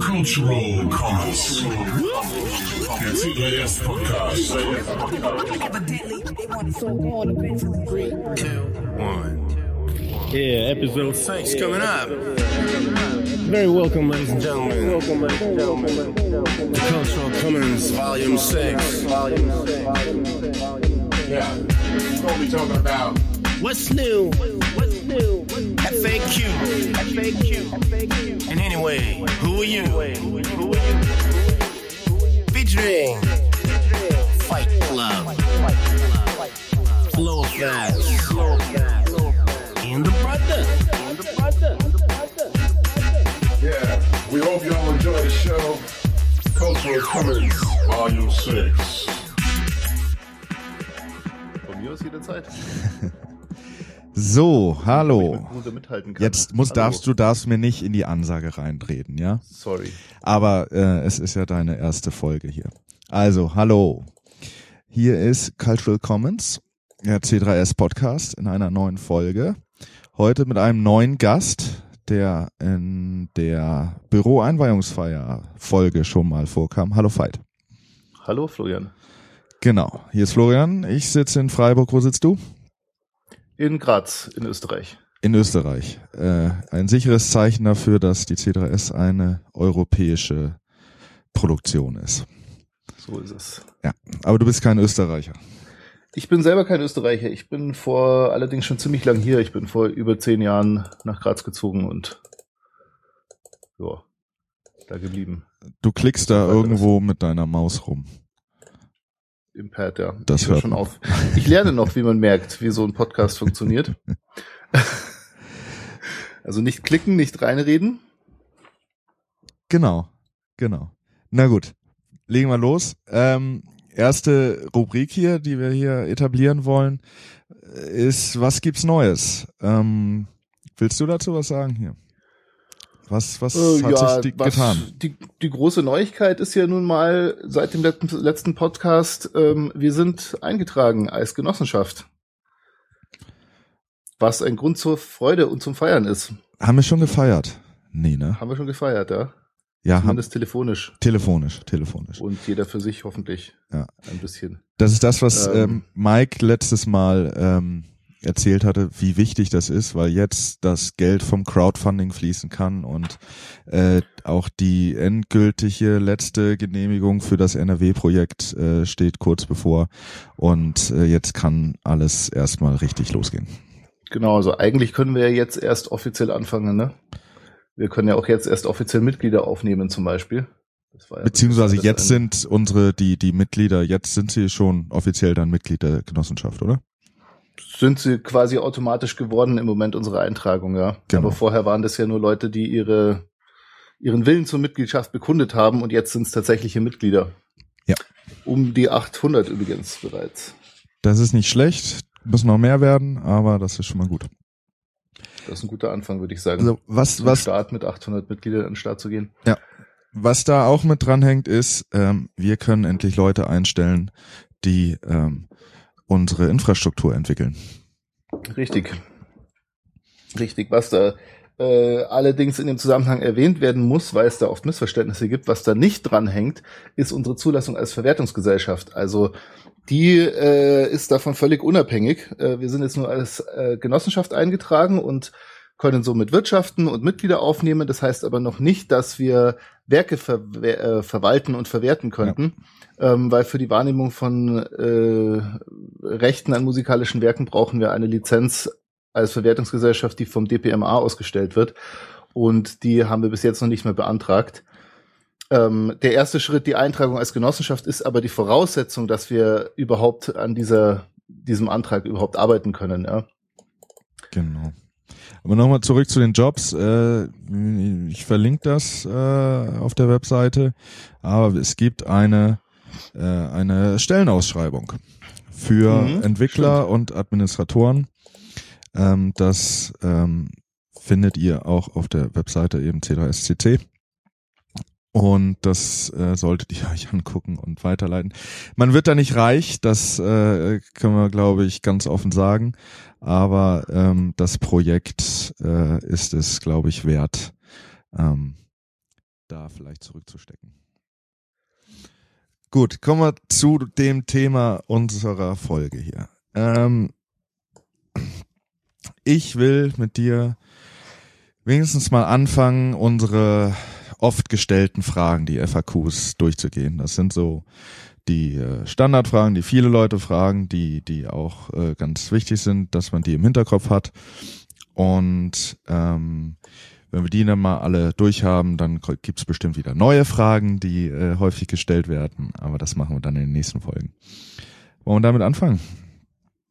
Cultural Comments. Der CBS Podcast. Yeah, episode six coming up. Very welcome, ladies and gentlemen. Welcome, ladies and gentlemen. To Cultural Commons, Volume Six. Yeah. What we talking about? What's new? What's new? FAQ. FAQ. And anyway, who are you? Who are you? Featuring Fight Club. Flow Fast. And the brother. And the brother. Yeah. We hope y'all enjoy the show. Cultural Comments, Volume 6. Von mir aus jederzeit. So, hallo. Jetzt muss, Hallo. darfst du darfst mir nicht in die Ansage reintreten, ja? Sorry. Aber äh, es ist ja deine erste Folge hier. Also, hallo. Hier ist Cultural Commons, der C3S Podcast in einer neuen Folge. Heute mit einem neuen Gast, der in der Büro-Einweihungsfeier Folge schon mal vorkam. Hallo Veit. Hallo Florian. Genau. Hier ist Florian. Ich sitze in Freiburg. Wo sitzt du? In Graz in Österreich. In Österreich. Äh, ein sicheres Zeichen dafür, dass die C3S eine europäische Produktion ist. So ist es. Ja, aber du bist kein Österreicher. Ich bin selber kein Österreicher. Ich bin vor allerdings schon ziemlich lang hier. Ich bin vor über zehn Jahren nach Graz gezogen und ja, da geblieben. Du klickst da irgendwo mit deiner Maus rum. Im Pad, ja. Das ich hört schon auf. Ich lerne noch, wie man merkt, wie so ein Podcast funktioniert. also nicht klicken, nicht reinreden. Genau, genau. Na gut, legen wir los. Ähm, erste Rubrik hier, die wir hier etablieren wollen, ist, was gibt's Neues? Ähm, willst du dazu was sagen hier? Was, was Äh, hat sich die, was- getan? Die, die große Neuigkeit ist ja nun mal seit dem letzten, letzten Podcast, ähm, wir sind eingetragen als Genossenschaft. Was ein Grund zur Freude und zum Feiern ist. Haben wir schon gefeiert? Nee, ne? Haben wir schon gefeiert, ja? Ja, haben, Zumindest telefonisch. telefonisch, telefonisch. Und jeder für sich hoffentlich. Ja. Ein bisschen. Das ist das, was ähm, Ähm, Mike letztes Mal ähm, erzählt hatte, wie wichtig das ist, weil jetzt das Geld vom Crowdfunding fließen kann und äh, auch die endgültige letzte Genehmigung für das NRW-Projekt äh, steht kurz bevor und äh, jetzt kann alles erstmal richtig losgehen. Genau, also eigentlich können wir ja jetzt erst offiziell anfangen, ne? Wir können ja auch jetzt erst offiziell Mitglieder aufnehmen, zum Beispiel. Ja Beziehungsweise jetzt sind unsere, die, die Mitglieder, jetzt sind sie schon offiziell dann Mitglied der Genossenschaft, oder? Sind sie quasi automatisch geworden im Moment unserer Eintragung, ja. Genau. Aber vorher waren das ja nur Leute, die ihre, ihren Willen zur Mitgliedschaft bekundet haben und jetzt sind es tatsächliche Mitglieder. Ja. Um die 800 übrigens bereits. Das ist nicht schlecht, müssen noch mehr werden, aber das ist schon mal gut. Das ist ein guter Anfang, würde ich sagen. Also was, was Start mit 800 Mitgliedern an den Start zu gehen. Was da auch mit dranhängt, ist, ähm, wir können endlich Leute einstellen, die ähm, unsere Infrastruktur entwickeln. Richtig. Richtig, was da äh, allerdings in dem Zusammenhang erwähnt werden muss, weil es da oft Missverständnisse gibt, was da nicht dranhängt, ist unsere Zulassung als Verwertungsgesellschaft. Also die äh, ist davon völlig unabhängig. Äh, wir sind jetzt nur als äh, Genossenschaft eingetragen und können somit wirtschaften und Mitglieder aufnehmen. Das heißt aber noch nicht, dass wir Werke verwe- äh, verwalten und verwerten könnten, ähm, weil für die Wahrnehmung von äh, Rechten an musikalischen Werken brauchen wir eine Lizenz als Verwertungsgesellschaft, die vom DPMA ausgestellt wird. Und die haben wir bis jetzt noch nicht mehr beantragt. Ähm, der erste Schritt, die Eintragung als Genossenschaft, ist aber die Voraussetzung, dass wir überhaupt an dieser, diesem Antrag überhaupt arbeiten können. Ja. Genau. Aber nochmal zurück zu den Jobs. Äh, ich verlinke das äh, auf der Webseite. Aber es gibt eine, äh, eine Stellenausschreibung für Mhm, Entwickler und Administratoren. Ähm, das ähm, findet ihr auch auf der Webseite eben C3SCC. Und das äh, solltet ihr euch angucken und weiterleiten. Man wird da nicht reich, das äh, können wir, glaube ich, ganz offen sagen. Aber ähm, das Projekt äh, ist es, glaube ich, wert, ähm, da vielleicht zurückzustecken. Gut, kommen wir zu dem Thema unserer Folge hier. Ähm, ich will mit dir wenigstens mal anfangen, unsere oft gestellten Fragen, die FAQs durchzugehen. Das sind so die äh, Standardfragen, die viele Leute fragen, die, die auch äh, ganz wichtig sind, dass man die im Hinterkopf hat. Und ähm, wenn wir die dann mal alle durchhaben, dann gibt's bestimmt wieder neue Fragen, die äh, häufig gestellt werden. Aber das machen wir dann in den nächsten Folgen. Wollen wir damit anfangen?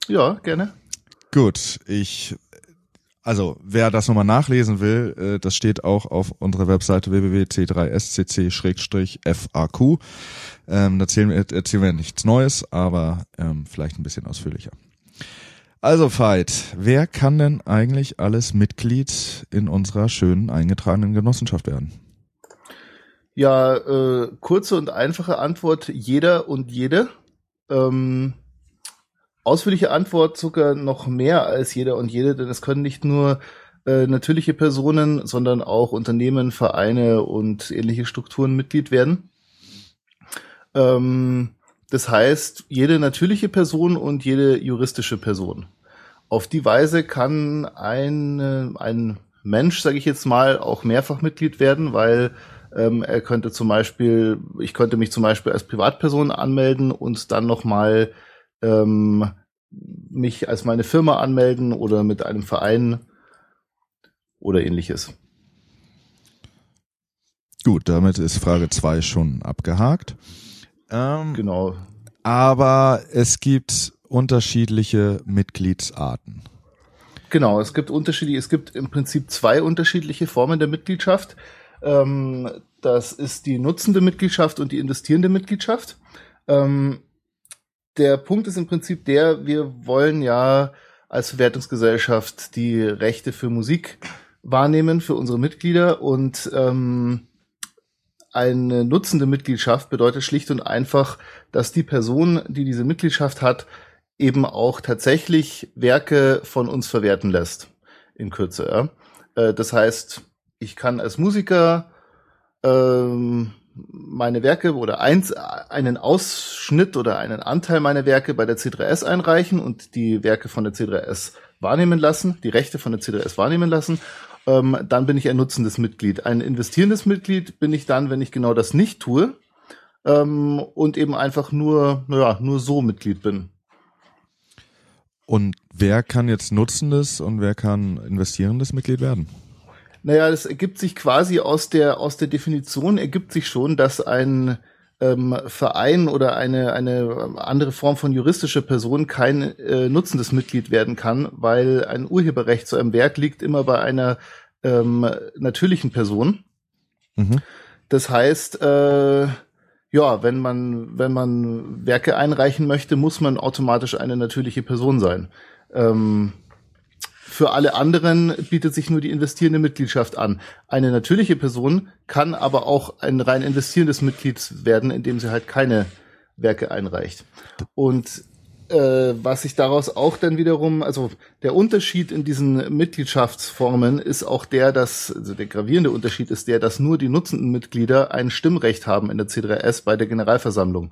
Ja, gerne. Gut, ich also wer das nochmal nachlesen will, äh, das steht auch auf unserer Webseite www.c3scc-faq. Ähm, da erzählen wir, erzählen wir nichts Neues, aber ähm, vielleicht ein bisschen ausführlicher. Also Veit, wer kann denn eigentlich alles Mitglied in unserer schönen eingetragenen Genossenschaft werden? Ja, äh, kurze und einfache Antwort, jeder und jede. Ähm ausführliche Antwort sogar noch mehr als jeder und jede, denn es können nicht nur äh, natürliche Personen, sondern auch Unternehmen, Vereine und ähnliche Strukturen Mitglied werden. Ähm, das heißt, jede natürliche Person und jede juristische Person. Auf die Weise kann ein, äh, ein Mensch, sage ich jetzt mal, auch mehrfach Mitglied werden, weil ähm, er könnte zum Beispiel, ich könnte mich zum Beispiel als Privatperson anmelden und dann nochmal ähm, mich als meine Firma anmelden oder mit einem Verein oder ähnliches. Gut, damit ist Frage zwei schon abgehakt. Ähm, genau. Aber es gibt unterschiedliche Mitgliedsarten. Genau, es gibt unterschiedliche, es gibt im Prinzip zwei unterschiedliche Formen der Mitgliedschaft. Ähm, das ist die nutzende Mitgliedschaft und die investierende Mitgliedschaft. Ähm, der Punkt ist im Prinzip der, wir wollen ja als Verwertungsgesellschaft die Rechte für Musik wahrnehmen für unsere Mitglieder und ähm, eine nutzende Mitgliedschaft bedeutet schlicht und einfach, dass die Person, die diese Mitgliedschaft hat, eben auch tatsächlich Werke von uns verwerten lässt. In Kürze. Ja. Äh, das heißt, ich kann als Musiker ähm, meine Werke oder eins, einen Ausschnitt oder einen Anteil meiner Werke bei der C3S einreichen und die Werke von der C3S wahrnehmen lassen, die Rechte von der C3S wahrnehmen lassen, ähm, dann bin ich ein nutzendes Mitglied. Ein investierendes Mitglied bin ich dann, wenn ich genau das nicht tue ähm, und eben einfach nur, naja, nur so Mitglied bin. Und wer kann jetzt nutzendes und wer kann investierendes Mitglied werden? Naja, das ergibt sich quasi aus der, aus der Definition ergibt sich schon, dass ein ähm, Verein oder eine, eine andere Form von juristischer Person kein äh, nutzendes Mitglied werden kann, weil ein Urheberrecht zu einem Werk liegt immer bei einer ähm, natürlichen Person. Mhm. Das heißt, äh, ja, wenn man, wenn man Werke einreichen möchte, muss man automatisch eine natürliche Person sein. Ähm, für alle anderen bietet sich nur die investierende Mitgliedschaft an. Eine natürliche Person kann aber auch ein rein investierendes Mitglied werden, indem sie halt keine Werke einreicht. Und äh, was sich daraus auch dann wiederum, also der Unterschied in diesen Mitgliedschaftsformen ist auch der, dass, also der gravierende Unterschied ist der, dass nur die nutzenden Mitglieder ein Stimmrecht haben in der C3S bei der Generalversammlung.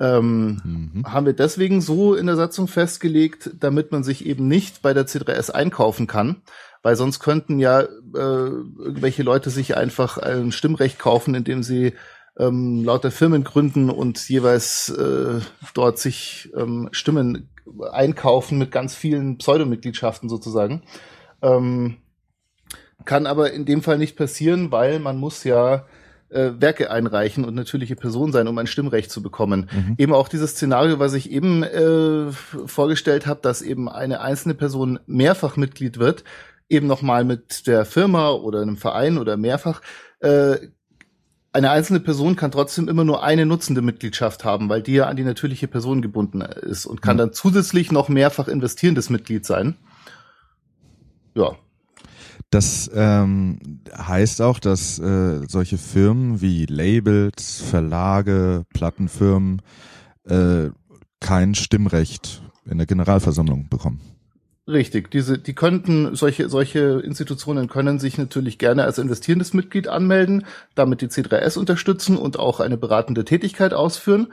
Ähm, mhm. Haben wir deswegen so in der Satzung festgelegt, damit man sich eben nicht bei der C3S einkaufen kann, weil sonst könnten ja äh, irgendwelche Leute sich einfach ein Stimmrecht kaufen, indem sie ähm, lauter Firmen gründen und jeweils äh, dort sich ähm, Stimmen einkaufen mit ganz vielen Pseudomitgliedschaften sozusagen. Ähm, kann aber in dem Fall nicht passieren, weil man muss ja äh, Werke einreichen und natürliche Person sein, um ein Stimmrecht zu bekommen. Mhm. Eben auch dieses Szenario, was ich eben äh, vorgestellt habe, dass eben eine einzelne Person mehrfach Mitglied wird, eben nochmal mit der Firma oder einem Verein oder mehrfach. Äh, eine einzelne Person kann trotzdem immer nur eine nutzende Mitgliedschaft haben, weil die ja an die natürliche Person gebunden ist und kann mhm. dann zusätzlich noch mehrfach investierendes Mitglied sein. Ja, das ähm, heißt auch, dass äh, solche Firmen wie Labels, Verlage, Plattenfirmen äh, kein Stimmrecht in der Generalversammlung bekommen. Richtig, diese, die könnten, solche, solche Institutionen können sich natürlich gerne als investierendes Mitglied anmelden, damit die C3S unterstützen und auch eine beratende Tätigkeit ausführen.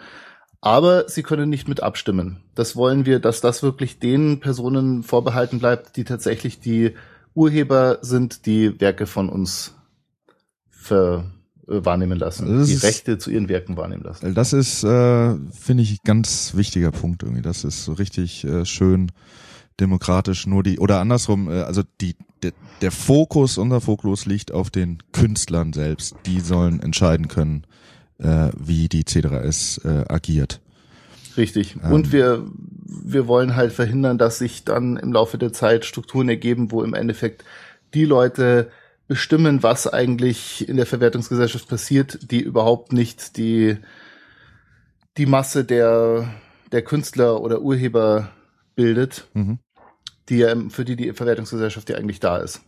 Aber sie können nicht mit abstimmen. Das wollen wir, dass das wirklich den Personen vorbehalten bleibt, die tatsächlich die Urheber sind, die Werke von uns ver, äh, wahrnehmen lassen, das die Rechte zu ihren Werken wahrnehmen lassen. Das ist, äh, finde ich, ganz wichtiger Punkt irgendwie. Das ist so richtig äh, schön demokratisch nur die oder andersrum, äh, also die der, der Fokus, unser Fokus liegt auf den Künstlern selbst. Die sollen entscheiden können, äh, wie die C3S äh, agiert. Richtig. Ähm. Und wir, wir wollen halt verhindern, dass sich dann im Laufe der Zeit Strukturen ergeben, wo im Endeffekt die Leute bestimmen, was eigentlich in der Verwertungsgesellschaft passiert, die überhaupt nicht die, die Masse der, der Künstler oder Urheber bildet, mhm. die ja, für die die Verwertungsgesellschaft ja eigentlich da ist.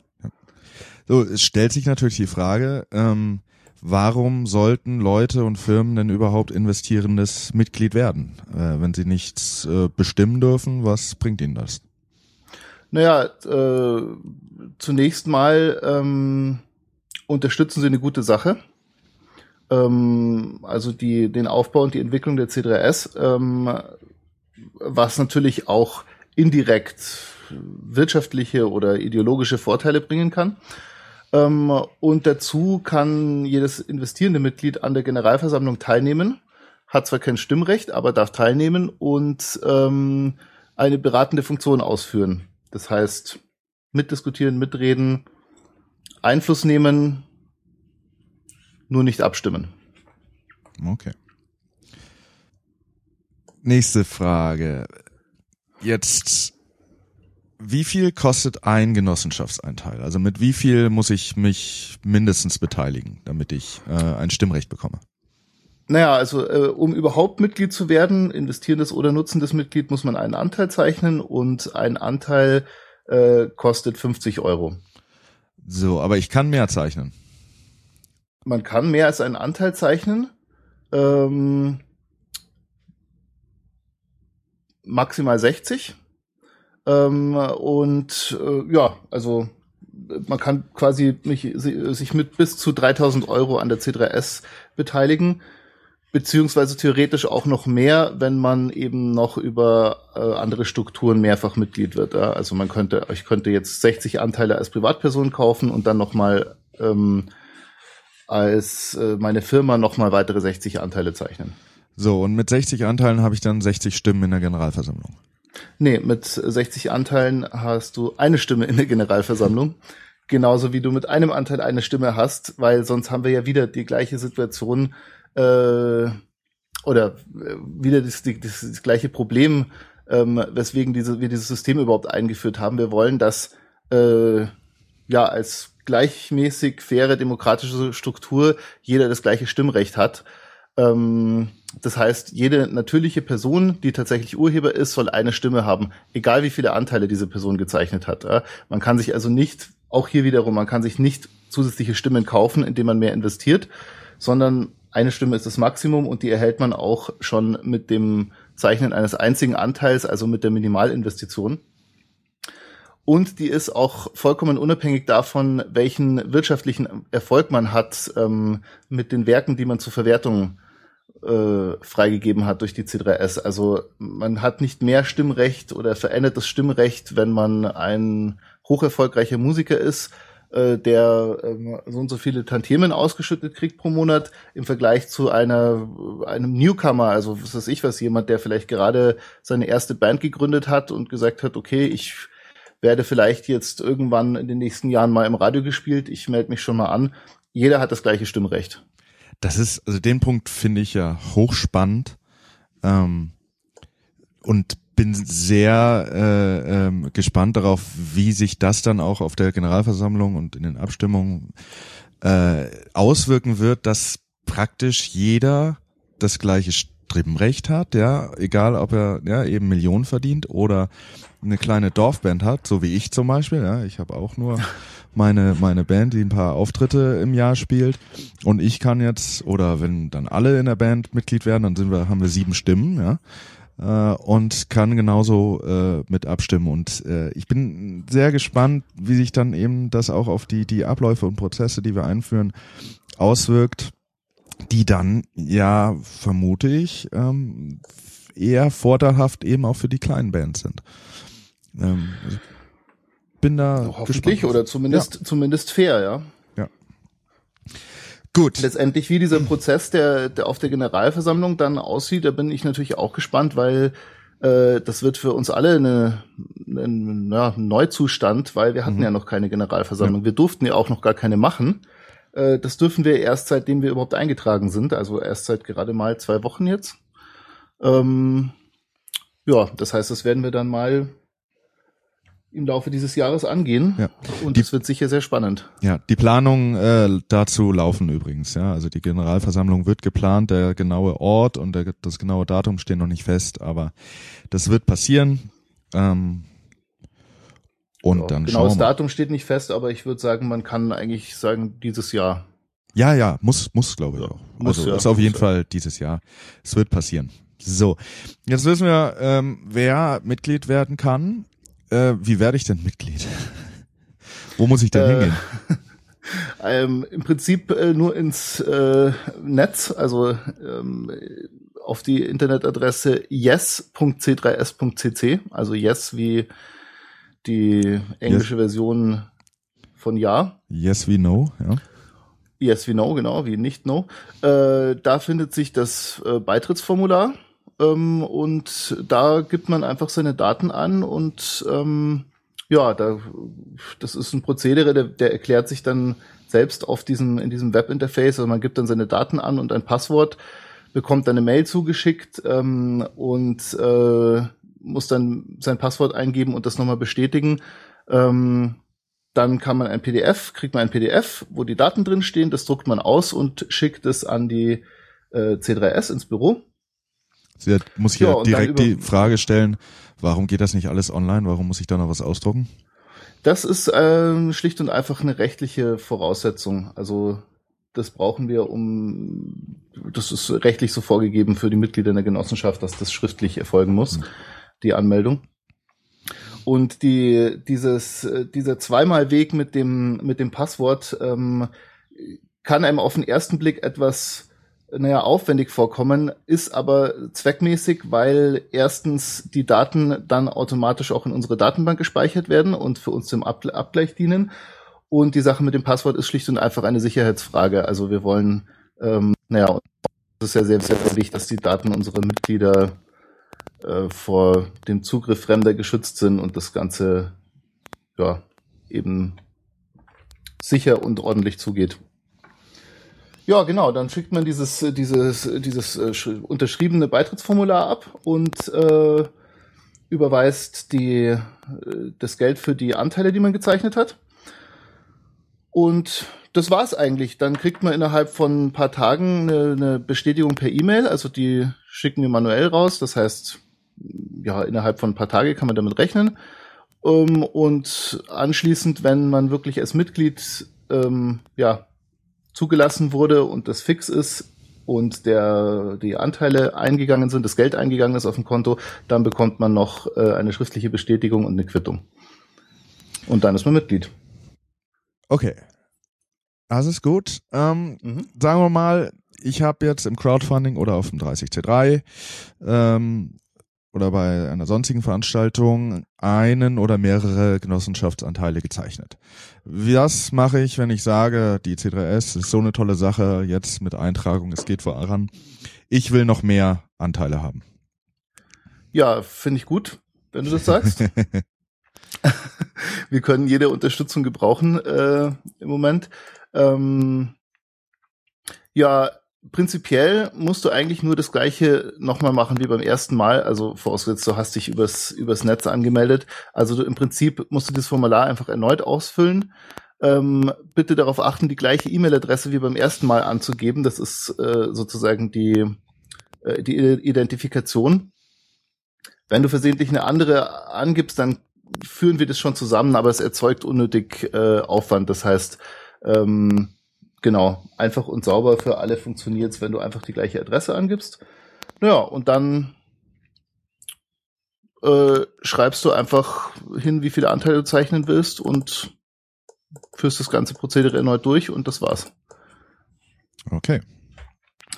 So, es stellt sich natürlich die Frage, ähm, warum sollten Leute und Firmen denn überhaupt investierendes Mitglied werden? Äh, wenn sie nichts äh, bestimmen dürfen, was bringt ihnen das? Naja, äh, zunächst mal ähm, unterstützen sie eine gute Sache. Ähm, also die, den Aufbau und die Entwicklung der C3S, ähm, was natürlich auch indirekt wirtschaftliche oder ideologische Vorteile bringen kann. Ähm, und dazu kann jedes investierende Mitglied an der Generalversammlung teilnehmen, hat zwar kein Stimmrecht, aber darf teilnehmen und ähm, eine beratende Funktion ausführen. Das heißt, mitdiskutieren, mitreden, Einfluss nehmen, nur nicht abstimmen. Okay. Nächste Frage. Jetzt wie viel kostet ein Genossenschaftseinteil? Also mit wie viel muss ich mich mindestens beteiligen, damit ich äh, ein Stimmrecht bekomme? Naja, also äh, um überhaupt Mitglied zu werden, investierendes oder nutzendes Mitglied, muss man einen Anteil zeichnen und ein Anteil äh, kostet 50 Euro. So, aber ich kann mehr zeichnen. Man kann mehr als einen Anteil zeichnen. Ähm, maximal 60. Ähm, und äh, ja, also man kann quasi mich, sich mit bis zu 3000 Euro an der C3S beteiligen, beziehungsweise theoretisch auch noch mehr, wenn man eben noch über äh, andere Strukturen mehrfach Mitglied wird. Ja? Also man könnte, ich könnte jetzt 60 Anteile als Privatperson kaufen und dann nochmal ähm, als äh, meine Firma nochmal weitere 60 Anteile zeichnen. So, und mit 60 Anteilen habe ich dann 60 Stimmen in der Generalversammlung. Nee, mit 60 Anteilen hast du eine Stimme in der Generalversammlung. Genauso wie du mit einem Anteil eine Stimme hast, weil sonst haben wir ja wieder die gleiche Situation äh, oder äh, wieder das, das, das gleiche Problem, ähm, weswegen diese, wir dieses System überhaupt eingeführt haben. Wir wollen, dass äh, ja als gleichmäßig faire demokratische Struktur jeder das gleiche Stimmrecht hat. Ähm, das heißt, jede natürliche Person, die tatsächlich Urheber ist, soll eine Stimme haben, egal wie viele Anteile diese Person gezeichnet hat. Man kann sich also nicht, auch hier wiederum, man kann sich nicht zusätzliche Stimmen kaufen, indem man mehr investiert, sondern eine Stimme ist das Maximum und die erhält man auch schon mit dem Zeichnen eines einzigen Anteils, also mit der Minimalinvestition. Und die ist auch vollkommen unabhängig davon, welchen wirtschaftlichen Erfolg man hat ähm, mit den Werken, die man zur Verwertung äh, freigegeben hat durch die C3S. Also man hat nicht mehr Stimmrecht oder verändert das Stimmrecht, wenn man ein hocherfolgreicher Musiker ist, äh, der äh, so und so viele Tantiemen ausgeschüttet kriegt pro Monat im Vergleich zu einer einem Newcomer, also was weiß ich was, jemand, der vielleicht gerade seine erste Band gegründet hat und gesagt hat, okay, ich werde vielleicht jetzt irgendwann in den nächsten Jahren mal im Radio gespielt, ich melde mich schon mal an. Jeder hat das gleiche Stimmrecht. Das ist, also den Punkt finde ich ja hochspannend ähm, und bin sehr äh, ähm, gespannt darauf, wie sich das dann auch auf der Generalversammlung und in den Abstimmungen äh, auswirken wird, dass praktisch jeder das gleiche Stimmrecht hat, ja, egal ob er ja eben Millionen verdient oder eine kleine Dorfband hat, so wie ich zum Beispiel, ja, ich habe auch nur meine, meine Band, die ein paar Auftritte im Jahr spielt. Und ich kann jetzt, oder wenn dann alle in der Band Mitglied werden, dann sind wir, haben wir sieben Stimmen, ja. äh, und kann genauso äh, mit abstimmen. Und äh, ich bin sehr gespannt, wie sich dann eben das auch auf die, die Abläufe und Prozesse, die wir einführen, auswirkt, die dann ja, vermute ich, ähm, eher vorteilhaft eben auch für die kleinen Bands sind. Ähm, bin da hoffentlich gespannt. oder zumindest ja. zumindest fair, ja. Ja. Gut. Letztendlich wie dieser Prozess, der, der auf der Generalversammlung dann aussieht, da bin ich natürlich auch gespannt, weil äh, das wird für uns alle eine, ein, ja, ein Neuzustand, weil wir hatten mhm. ja noch keine Generalversammlung. Ja. Wir durften ja auch noch gar keine machen. Äh, das dürfen wir erst seitdem wir überhaupt eingetragen sind, also erst seit gerade mal zwei Wochen jetzt. Ähm, ja, das heißt, das werden wir dann mal im Laufe dieses Jahres angehen. Ja. Und es wird sicher sehr spannend. Ja, die Planungen äh, dazu laufen übrigens. Ja, also die Generalversammlung wird geplant. Der genaue Ort und der, das genaue Datum stehen noch nicht fest, aber das wird passieren. Ähm, und ja, dann genaues Datum steht nicht fest, aber ich würde sagen, man kann eigentlich sagen dieses Jahr. Ja, ja, muss, muss, glaube ich ja, auch. Muss, also ja, ist auf jeden Fall dieses Jahr. Es wird passieren. So, jetzt wissen wir, ähm, wer Mitglied werden kann. Äh, wie werde ich denn Mitglied? Wo muss ich denn äh, hingehen? Ähm, Im Prinzip äh, nur ins äh, Netz, also ähm, auf die Internetadresse yes.c3s.cc, also yes wie die englische yes. Version von Ja. Yes wie No, ja. Yes wie No, genau, wie nicht No. Äh, da findet sich das äh, Beitrittsformular ähm, und da gibt man einfach seine Daten an und ähm, ja, da, das ist ein Prozedere, der, der erklärt sich dann selbst auf diesem, in diesem Webinterface. Also man gibt dann seine Daten an und ein Passwort, bekommt dann eine Mail zugeschickt ähm, und äh, muss dann sein Passwort eingeben und das nochmal bestätigen. Ähm, dann kann man ein PDF, kriegt man ein PDF, wo die Daten drin stehen, das druckt man aus und schickt es an die äh, C3S ins Büro. Sie hat, muss ich ja, ja direkt die Frage stellen, warum geht das nicht alles online? Warum muss ich da noch was ausdrucken? Das ist ähm, schlicht und einfach eine rechtliche Voraussetzung. Also das brauchen wir, um das ist rechtlich so vorgegeben für die Mitglieder in der Genossenschaft, dass das schriftlich erfolgen muss, mhm. Die Anmeldung. Und die, dieses, dieser zweimal Weg mit dem, mit dem Passwort ähm, kann einem auf den ersten Blick etwas naja, aufwendig vorkommen, ist aber zweckmäßig, weil erstens die Daten dann automatisch auch in unsere Datenbank gespeichert werden und für uns zum Abgleich dienen. Und die Sache mit dem Passwort ist schlicht und einfach eine Sicherheitsfrage. Also wir wollen, ähm, naja, es ist ja sehr, sehr wichtig, dass die Daten unserer Mitglieder äh, vor dem Zugriff Fremder geschützt sind und das Ganze ja eben sicher und ordentlich zugeht. Ja, genau. Dann schickt man dieses, dieses, dieses äh, unterschriebene Beitrittsformular ab und äh, überweist die, äh, das Geld für die Anteile, die man gezeichnet hat. Und das war's eigentlich. Dann kriegt man innerhalb von ein paar Tagen eine, eine Bestätigung per E-Mail. Also die schicken wir manuell raus. Das heißt, ja, innerhalb von ein paar Tagen kann man damit rechnen. Ähm, und anschließend, wenn man wirklich als Mitglied ähm, ja, zugelassen wurde und das fix ist und der, die Anteile eingegangen sind, das Geld eingegangen ist auf dem Konto, dann bekommt man noch äh, eine schriftliche Bestätigung und eine Quittung. Und dann ist man Mitglied. Okay. Das ist gut. Ähm, mhm. Sagen wir mal, ich habe jetzt im Crowdfunding oder auf dem 30C3 ähm, oder bei einer sonstigen Veranstaltung einen oder mehrere Genossenschaftsanteile gezeichnet. Was mache ich, wenn ich sage, die C3S ist so eine tolle Sache, jetzt mit Eintragung, es geht voran. Ich will noch mehr Anteile haben. Ja, finde ich gut, wenn du das sagst. Wir können jede Unterstützung gebrauchen äh, im Moment. Ähm, ja, prinzipiell musst du eigentlich nur das gleiche nochmal machen wie beim ersten Mal. Also vorausgesetzt, du hast dich übers, übers Netz angemeldet. Also du, im Prinzip musst du das Formular einfach erneut ausfüllen. Ähm, bitte darauf achten, die gleiche E-Mail-Adresse wie beim ersten Mal anzugeben. Das ist äh, sozusagen die, äh, die Identifikation. Wenn du versehentlich eine andere angibst, dann führen wir das schon zusammen, aber es erzeugt unnötig äh, Aufwand. Das heißt, ähm, Genau, einfach und sauber für alle funktioniert's, wenn du einfach die gleiche Adresse angibst. Naja, und dann äh, schreibst du einfach hin, wie viele Anteile du zeichnen willst und führst das ganze Prozedere erneut durch und das war's. Okay.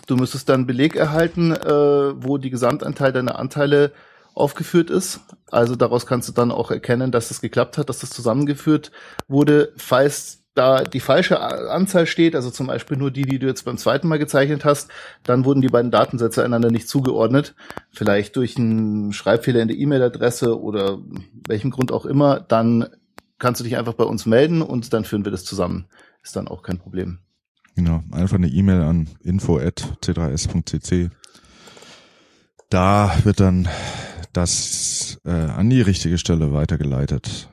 Du müsstest dann Beleg erhalten, äh, wo die Gesamtanteil deiner Anteile aufgeführt ist. Also daraus kannst du dann auch erkennen, dass es geklappt hat, dass das zusammengeführt wurde. Falls da die falsche Anzahl steht, also zum Beispiel nur die, die du jetzt beim zweiten Mal gezeichnet hast, dann wurden die beiden Datensätze einander nicht zugeordnet. Vielleicht durch einen Schreibfehler in der E-Mail-Adresse oder welchem Grund auch immer, dann kannst du dich einfach bei uns melden und dann führen wir das zusammen. Ist dann auch kein Problem. Genau, einfach eine E-Mail an info@c3s.cc. Da wird dann das äh, an die richtige Stelle weitergeleitet.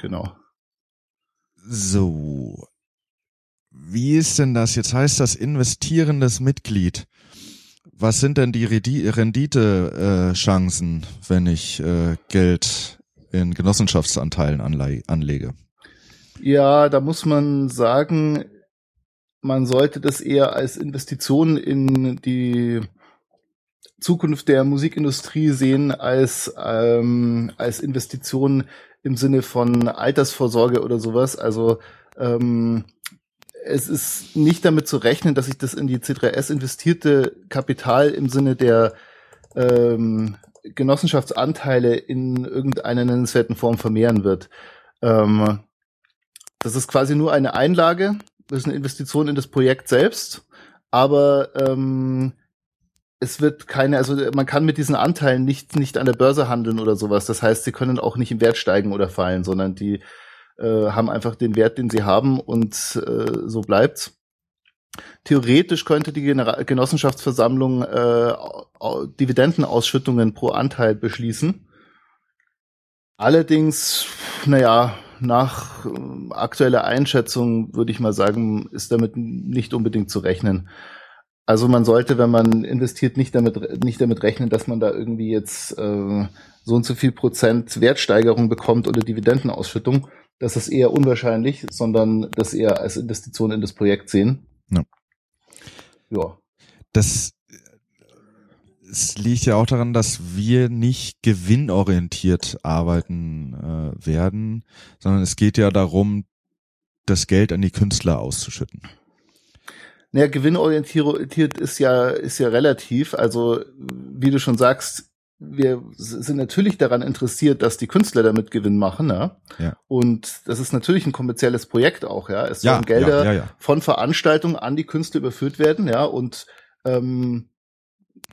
Genau. So. Wie ist denn das? Jetzt heißt das investierendes Mitglied. Was sind denn die Rendite-Chancen, äh, wenn ich äh, Geld in Genossenschaftsanteilen anlege? Ja, da muss man sagen, man sollte das eher als Investition in die Zukunft der Musikindustrie sehen als ähm, als Investition im Sinne von Altersvorsorge oder sowas. Also ähm, es ist nicht damit zu rechnen, dass sich das in die C3S investierte Kapital im Sinne der ähm, Genossenschaftsanteile in irgendeiner nennenswerten Form vermehren wird. Ähm, das ist quasi nur eine Einlage, das ist eine Investition in das Projekt selbst, aber ähm, es wird keine, also man kann mit diesen Anteilen nicht, nicht an der Börse handeln oder sowas. Das heißt, sie können auch nicht im Wert steigen oder fallen, sondern die äh, haben einfach den Wert, den sie haben und äh, so bleibt's. Theoretisch könnte die Genera Genossenschaftsversammlung äh, Dividendenausschüttungen pro Anteil beschließen. Allerdings, naja, nach äh, aktueller Einschätzung würde ich mal sagen, ist damit nicht unbedingt zu rechnen. Also man sollte, wenn man investiert, nicht damit nicht damit rechnen, dass man da irgendwie jetzt äh, so und so viel Prozent Wertsteigerung bekommt oder Dividendenausschüttung. Das ist eher unwahrscheinlich, sondern das eher als Investition in das Projekt sehen. Ja. ja. Das es liegt ja auch daran, dass wir nicht gewinnorientiert arbeiten äh, werden, sondern es geht ja darum, das Geld an die Künstler auszuschütten. Naja, gewinnorientiert ist ja, ist ja relativ. Also, wie du schon sagst, wir sind natürlich daran interessiert, dass die Künstler damit Gewinn machen, ja. ja. Und das ist natürlich ein kommerzielles Projekt auch, ja. Es sollen ja, Gelder ja, ja, von Veranstaltungen an die Künstler überführt werden, ja. Und ähm,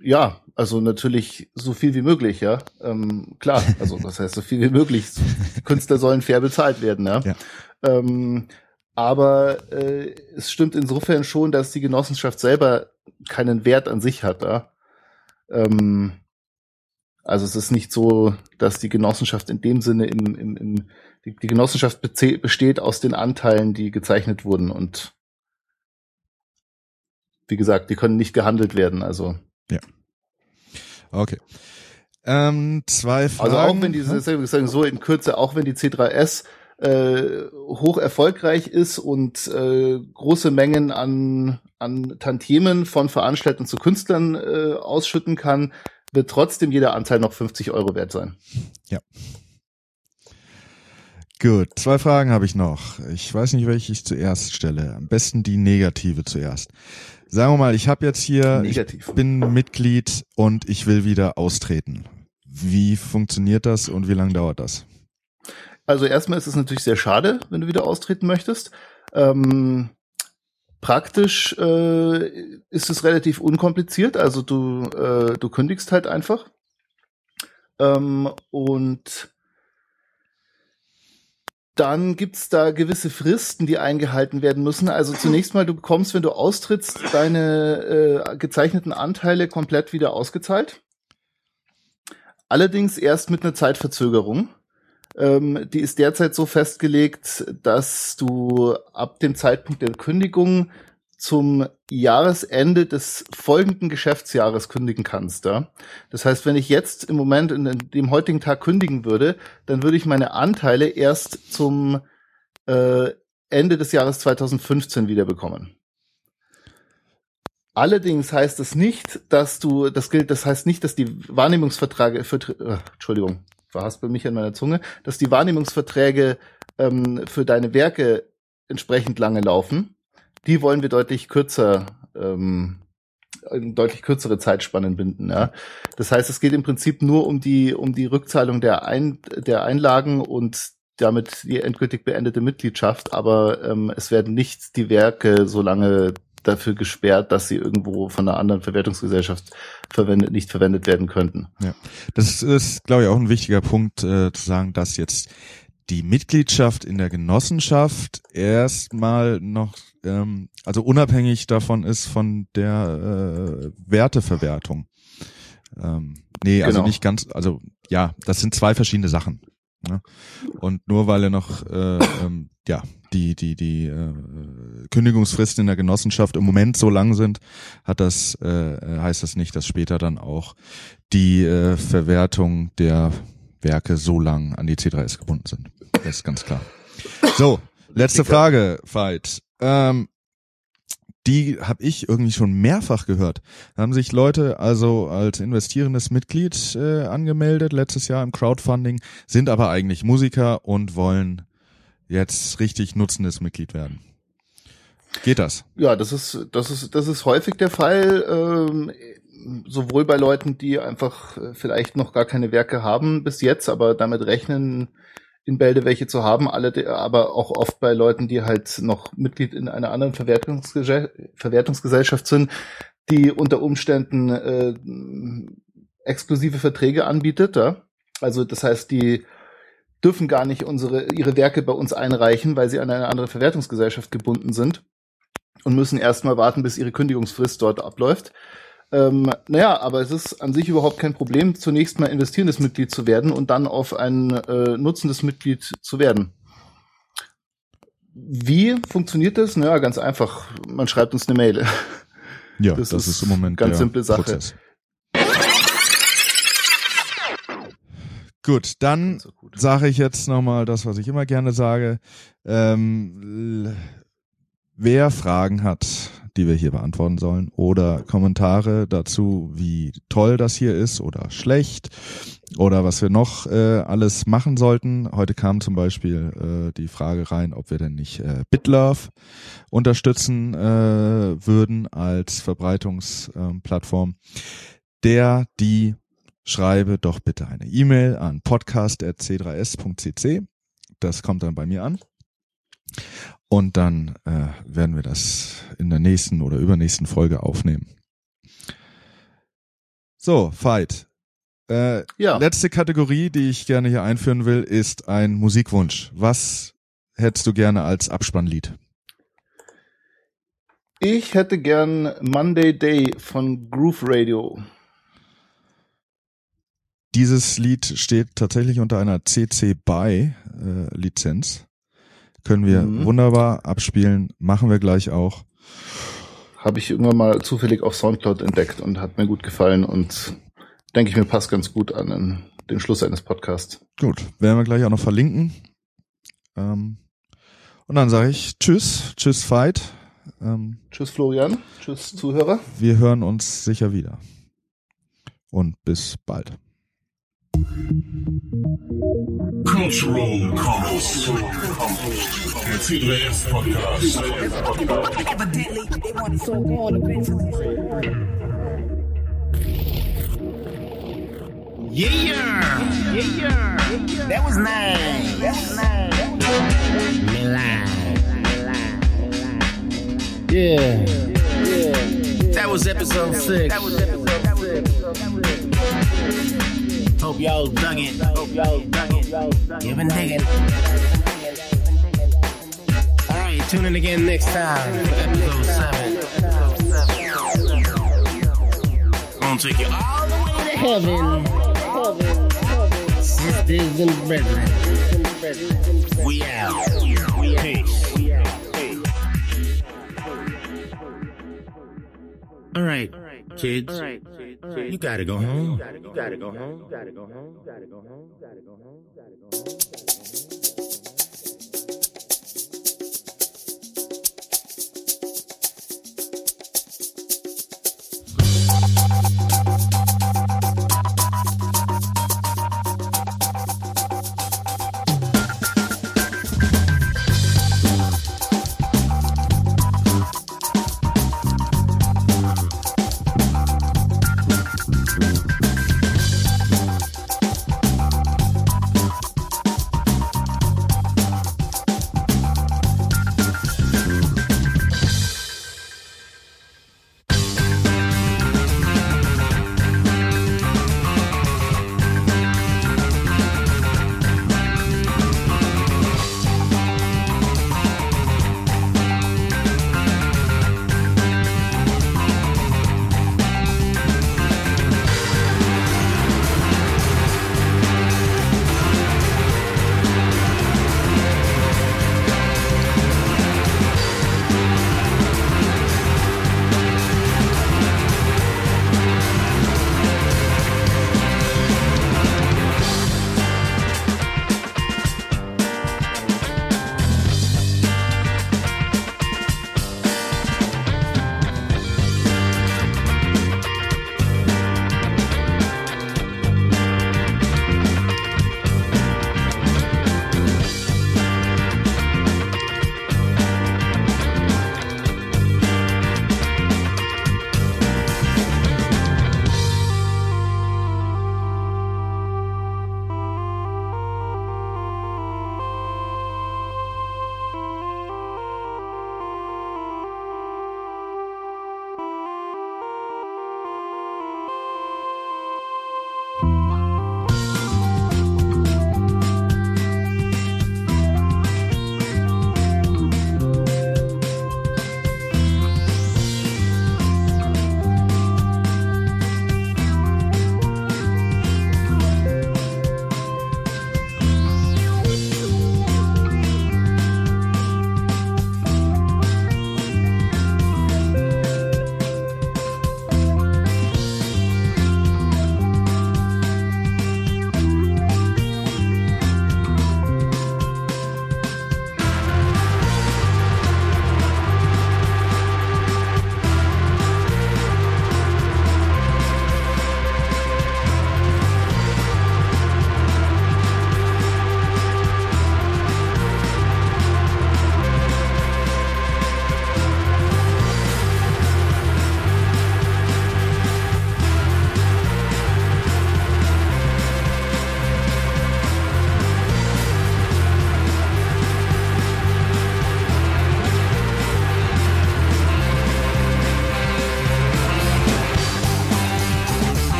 ja, also natürlich so viel wie möglich, ja. Ähm, klar, also das heißt so viel wie möglich. Künstler sollen fair bezahlt werden, ja. ja. Ähm, aber äh, es stimmt insofern schon, dass die Genossenschaft selber keinen Wert an sich hat. Ja? Ähm, also es ist nicht so, dass die Genossenschaft in dem Sinne im, im, im die, die Genossenschaft besteht aus den Anteilen, die gezeichnet wurden und wie gesagt, die können nicht gehandelt werden. Also ja. Okay. Ähm, zwei Fragen. Also auch wenn die, hm? so in Kürze, auch wenn die C3S äh, hoch erfolgreich ist und äh, große Mengen an, an Tantiemen von Veranstaltern zu Künstlern äh, ausschütten kann, wird trotzdem jeder Anteil noch 50 Euro wert sein. Ja. Gut, zwei Fragen habe ich noch. Ich weiß nicht, welche ich zuerst stelle. Am besten die negative zuerst. Sagen wir mal, ich habe jetzt hier, Negativ. ich bin Mitglied und ich will wieder austreten. Wie funktioniert das und wie lange dauert das? Also erstmal ist es natürlich sehr schade, wenn du wieder austreten möchtest. Ähm, praktisch äh, ist es relativ unkompliziert. Also du, äh, du kündigst halt einfach. Ähm, und dann gibt's da gewisse Fristen, die eingehalten werden müssen. Also zunächst mal, du bekommst, wenn du austrittst, deine äh, gezeichneten Anteile komplett wieder ausgezahlt. Allerdings erst mit einer Zeitverzögerung. Ähm, die ist derzeit so festgelegt, dass du ab dem Zeitpunkt der Kündigung zum Jahresende des folgenden Geschäftsjahres kündigen kannst. Ja? Das heißt, wenn ich jetzt im Moment in dem heutigen Tag kündigen würde, dann würde ich meine Anteile erst zum äh, Ende des Jahres 2015 wieder bekommen. Allerdings heißt es nicht, dass du, das gilt, das heißt nicht, dass die Wahrnehmungsverträge, äh, Entschuldigung, verhaspel mich an meiner Zunge, dass die Wahrnehmungsverträge ähm, für deine Werke entsprechend lange laufen. Die wollen wir deutlich kürzer, ähm, deutlich kürzere Zeitspannen binden. Ja. Das heißt, es geht im Prinzip nur um die um die Rückzahlung der Ein, der Einlagen und damit die endgültig beendete Mitgliedschaft, aber ähm, es werden nicht die Werke so lange dafür gesperrt, dass sie irgendwo von einer anderen Verwertungsgesellschaft verwendet, nicht verwendet werden könnten. Ja, das ist, glaube ich, auch ein wichtiger Punkt äh, zu sagen, dass jetzt die Mitgliedschaft in der Genossenschaft erstmal noch, ähm, also unabhängig davon ist von der äh, Werteverwertung. Ähm, nee, also genau. nicht ganz, also ja, das sind zwei verschiedene Sachen. Ne? Und nur weil er noch äh, ähm, ja die die die äh, Kündigungsfristen in der Genossenschaft im Moment so lang sind, hat das äh, heißt das nicht, dass später dann auch die äh, Verwertung der Werke so lang an die C3S gebunden sind. Das ist ganz klar. So, letzte Frage, Veit. Ähm, die habe ich irgendwie schon mehrfach gehört. Da haben sich Leute also als investierendes Mitglied äh, angemeldet letztes Jahr im Crowdfunding, sind aber eigentlich Musiker und wollen jetzt richtig nutzendes Mitglied werden. Geht das? Ja, das ist das ist das ist häufig der Fall. Ähm, sowohl bei Leuten, die einfach äh, vielleicht noch gar keine Werke haben bis jetzt, aber damit rechnen, in Bälde welche zu haben, alle, aber auch oft bei Leuten, die halt noch Mitglied in einer anderen Verwertungsgesell Verwertungsgesellschaft sind, die unter Umständen äh, exklusive Verträge anbietet. Ja? Also das heißt, die dürfen gar nicht unsere ihre Werke bei uns einreichen, weil sie an eine andere Verwertungsgesellschaft gebunden sind und müssen erstmal warten, bis ihre Kündigungsfrist dort abläuft. Ähm, naja, aber es ist an sich überhaupt kein Problem, zunächst mal investierendes Mitglied zu werden und dann auf ein äh, nutzendes Mitglied zu werden. Wie funktioniert das? Naja, ganz einfach. Man schreibt uns eine Mail. Ja, das, das ist, ist, im Moment ganz simple Sache. Prozess. Gut, dann so sage ich jetzt nochmal das, was ich immer gerne sage. Ähm, wer Fragen hat, die wir hier beantworten sollen oder Kommentare dazu, wie toll das hier ist oder schlecht oder was wir noch äh, alles machen sollten. Heute kam zum Beispiel äh, die Frage rein, ob wir denn nicht äh, BitLove unterstützen äh, würden als Verbreitungsplattform. Der, die schreibe doch bitte eine E-Mail an podcast.c3s.cc. Das kommt dann bei mir an. Und dann äh, werden wir das in der nächsten oder übernächsten Folge aufnehmen. So, Fight. Äh, ja. Letzte Kategorie, die ich gerne hier einführen will, ist ein Musikwunsch. Was hättest du gerne als Abspannlied? Ich hätte gern Monday Day von Groove Radio. Dieses Lied steht tatsächlich unter einer CC BY äh, Lizenz. Können wir mhm. wunderbar abspielen, machen wir gleich auch. Habe ich irgendwann mal zufällig auf Soundcloud entdeckt und hat mir gut gefallen und denke ich mir passt ganz gut an den Schluss eines Podcasts. Gut, werden wir gleich auch noch verlinken. Ähm, und dann sage ich Tschüss, Tschüss Fight. Ähm, tschüss Florian, Tschüss Zuhörer. Wir hören uns sicher wieder. Und bis bald. Cultural Comments. Der C3S Podcast. Evidently, they want it so hard eventually. Yeah! Yeah! That was nice. That was nice. Milan. Yeah. Yeah. That was episode six. That was episode six. Hope y'all dug it. Hope y'all dug it. You've been digging. Alright, tune in again next time for episode 7. Gonna take you all the way to heaven. Sisters and brethren. We out. Peace. All right, kids. All right. You gotta go home. You gotta go home. You gotta go home. You gotta go home. You gotta go home. You gotta go home.